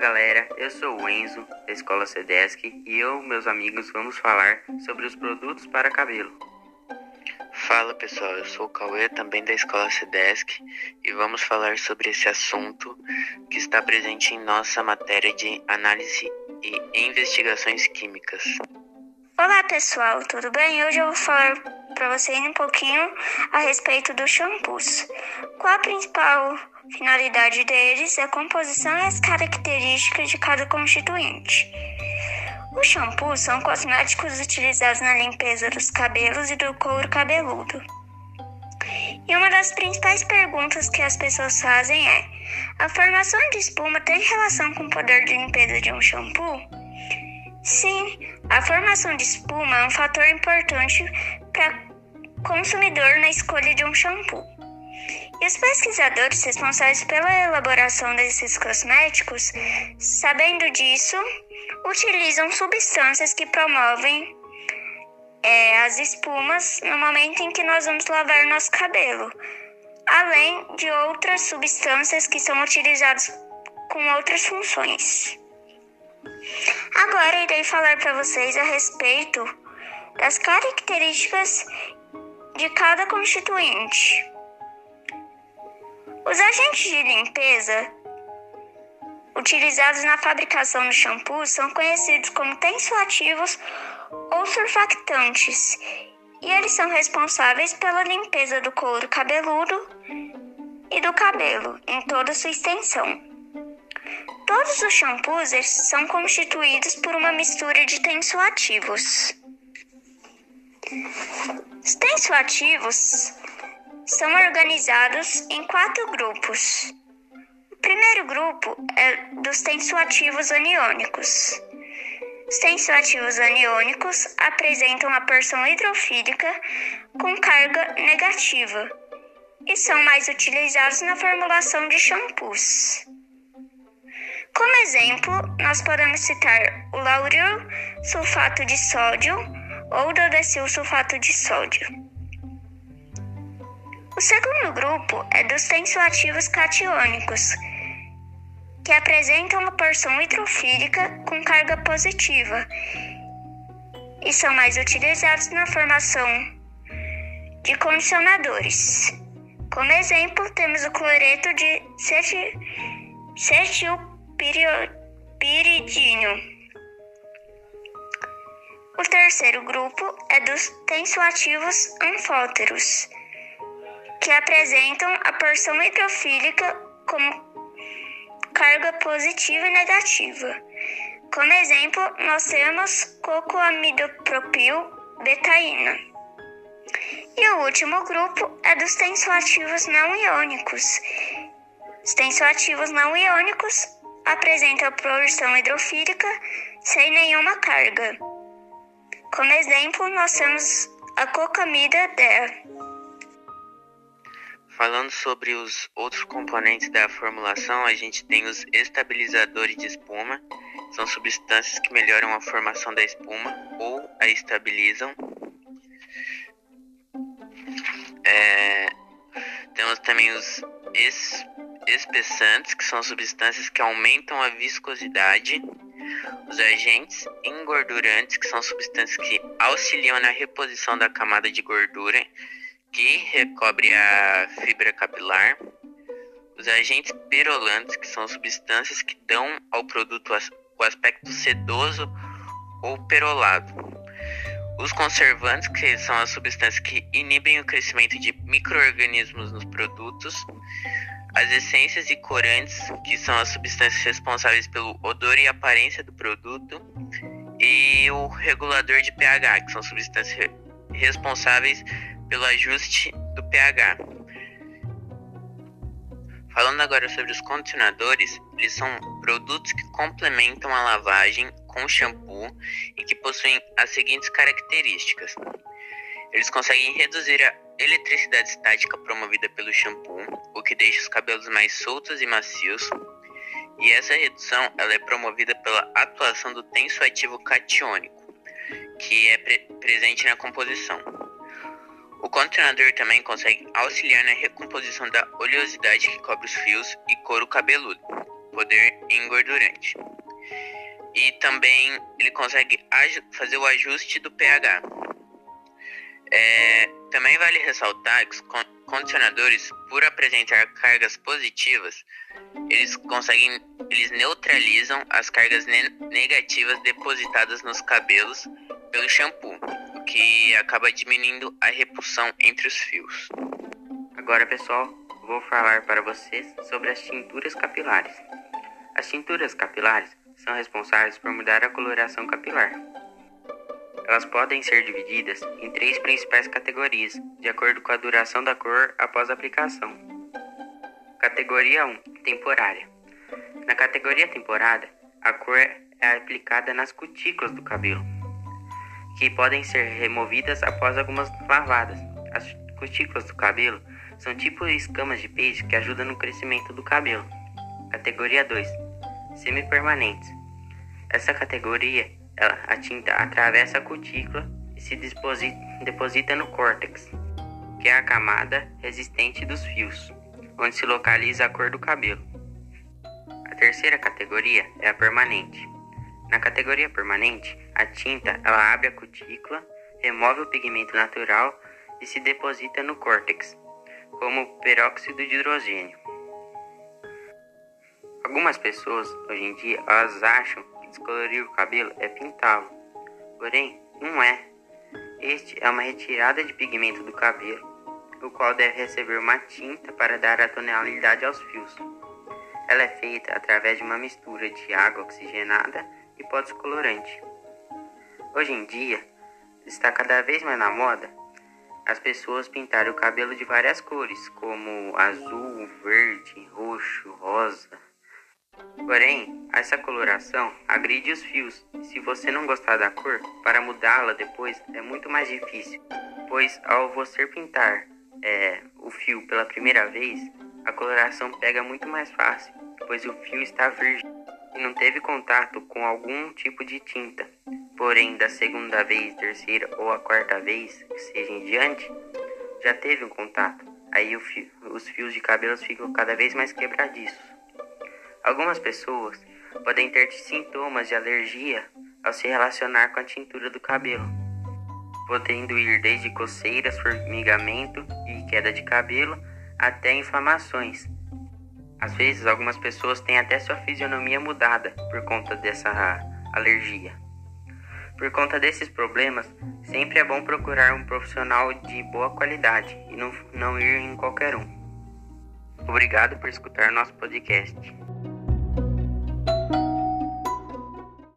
galera, eu sou o Enzo, da Escola Cedesc, e eu e meus amigos vamos falar sobre os produtos para cabelo. Fala pessoal, eu sou o Cauê, também da Escola Cedesc, e vamos falar sobre esse assunto que está presente em nossa matéria de análise e investigações químicas. Olá pessoal, tudo bem? Hoje eu vou falar para vocês um pouquinho a respeito dos shampoos. Qual a principal finalidade deles, a composição e as características de cada constituinte. Os shampoos são cosméticos utilizados na limpeza dos cabelos e do couro cabeludo. E uma das principais perguntas que as pessoas fazem é: a formação de espuma tem relação com o poder de limpeza de um shampoo? Sim, a formação de espuma é um fator importante para consumidor na escolha de um shampoo. E os pesquisadores responsáveis pela elaboração desses cosméticos, sabendo disso, utilizam substâncias que promovem é, as espumas no momento em que nós vamos lavar nosso cabelo, além de outras substâncias que são utilizadas com outras funções. Agora irei falar para vocês a respeito das características de cada constituinte. Os agentes de limpeza utilizados na fabricação do shampoo são conhecidos como tensoativos ou surfactantes, e eles são responsáveis pela limpeza do couro cabeludo e do cabelo em toda sua extensão. Todos os shampoos são constituídos por uma mistura de tensoativos. Os tensoativos são organizados em quatro grupos. O primeiro grupo é dos tensoativos aniônicos. Os tensoativos aniônicos apresentam a porção hidrofílica com carga negativa e são mais utilizados na formulação de shampoos. Como exemplo, nós podemos citar o lauril sulfato de sódio ou dodecil sulfato de sódio. O segundo grupo é dos tensoativos catiônicos, que apresentam uma porção hidrofílica com carga positiva e são mais utilizados na formação de condicionadores. Como exemplo, temos o cloreto de cetilpiridino. O terceiro grupo é dos tensoativos anfóteros que apresentam a porção hidrofílica como carga positiva e negativa. Como exemplo, nós temos cocoamidopropil betaína. E o último grupo é dos tensoativos não iônicos. Os tensoativos não iônicos apresentam a porção hidrofílica sem nenhuma carga. Como exemplo, nós temos a cocamida DEA. Falando sobre os outros componentes da formulação, a gente tem os estabilizadores de espuma, são substâncias que melhoram a formação da espuma ou a estabilizam. É, temos também os es, espessantes, que são substâncias que aumentam a viscosidade. Os agentes engordurantes, que são substâncias que auxiliam na reposição da camada de gordura que recobre a fibra capilar, os agentes perolantes, que são substâncias que dão ao produto o aspecto sedoso ou perolado. Os conservantes, que são as substâncias que inibem o crescimento de microorganismos nos produtos. As essências e corantes, que são as substâncias responsáveis pelo odor e aparência do produto. E o regulador de pH, que são substâncias responsáveis pelo ajuste do pH. Falando agora sobre os condicionadores, eles são produtos que complementam a lavagem com shampoo e que possuem as seguintes características. Eles conseguem reduzir a eletricidade estática promovida pelo shampoo, o que deixa os cabelos mais soltos e macios. E essa redução ela é promovida pela atuação do tensoativo catiônico, que é pre presente na composição. O condicionador também consegue auxiliar na recomposição da oleosidade que cobre os fios e couro cabeludo. poder engordurante. E também ele consegue fazer o ajuste do pH. É, também vale ressaltar que os condicionadores, por apresentar cargas positivas, eles conseguem, eles neutralizam as cargas ne negativas depositadas nos cabelos pelo shampoo, o que acaba diminuindo a repulsão entre os fios. Agora, pessoal, vou falar para vocês sobre as tinturas capilares. As tinturas capilares são responsáveis por mudar a coloração capilar. Elas podem ser divididas em três principais categorias, de acordo com a duração da cor após a aplicação. Categoria 1 Temporária Na categoria temporada, a cor é aplicada nas cutículas do cabelo, que podem ser removidas após algumas lavadas. As cutículas do cabelo são tipo escamas de peixe que ajudam no crescimento do cabelo. Categoria 2 Semipermanentes Essa categoria a tinta atravessa a cutícula e se deposita no córtex, que é a camada resistente dos fios, onde se localiza a cor do cabelo. A terceira categoria é a permanente. Na categoria permanente, a tinta ela abre a cutícula, remove o pigmento natural e se deposita no córtex, como peróxido de hidrogênio. Algumas pessoas hoje em dia elas acham descolorir o cabelo é pintá-lo. Porém, não é. Este é uma retirada de pigmento do cabelo, o qual deve receber uma tinta para dar a tonalidade aos fios. Ela é feita através de uma mistura de água oxigenada e pó descolorante. Hoje em dia, está cada vez mais na moda as pessoas pintarem o cabelo de várias cores, como azul, verde, roxo, rosa. Porém, essa coloração agride os fios. Se você não gostar da cor, para mudá-la depois é muito mais difícil, pois ao você pintar é, o fio pela primeira vez, a coloração pega muito mais fácil, pois o fio está virgem e não teve contato com algum tipo de tinta. Porém, da segunda vez, terceira ou a quarta vez, que seja em diante, já teve um contato. Aí fio, os fios de cabelos ficam cada vez mais quebradiços. Algumas pessoas podem ter sintomas de alergia ao se relacionar com a tintura do cabelo, podendo ir desde coceiras, formigamento e queda de cabelo até inflamações. Às vezes, algumas pessoas têm até sua fisionomia mudada por conta dessa alergia. Por conta desses problemas, sempre é bom procurar um profissional de boa qualidade e não, não ir em qualquer um. Obrigado por escutar nosso podcast.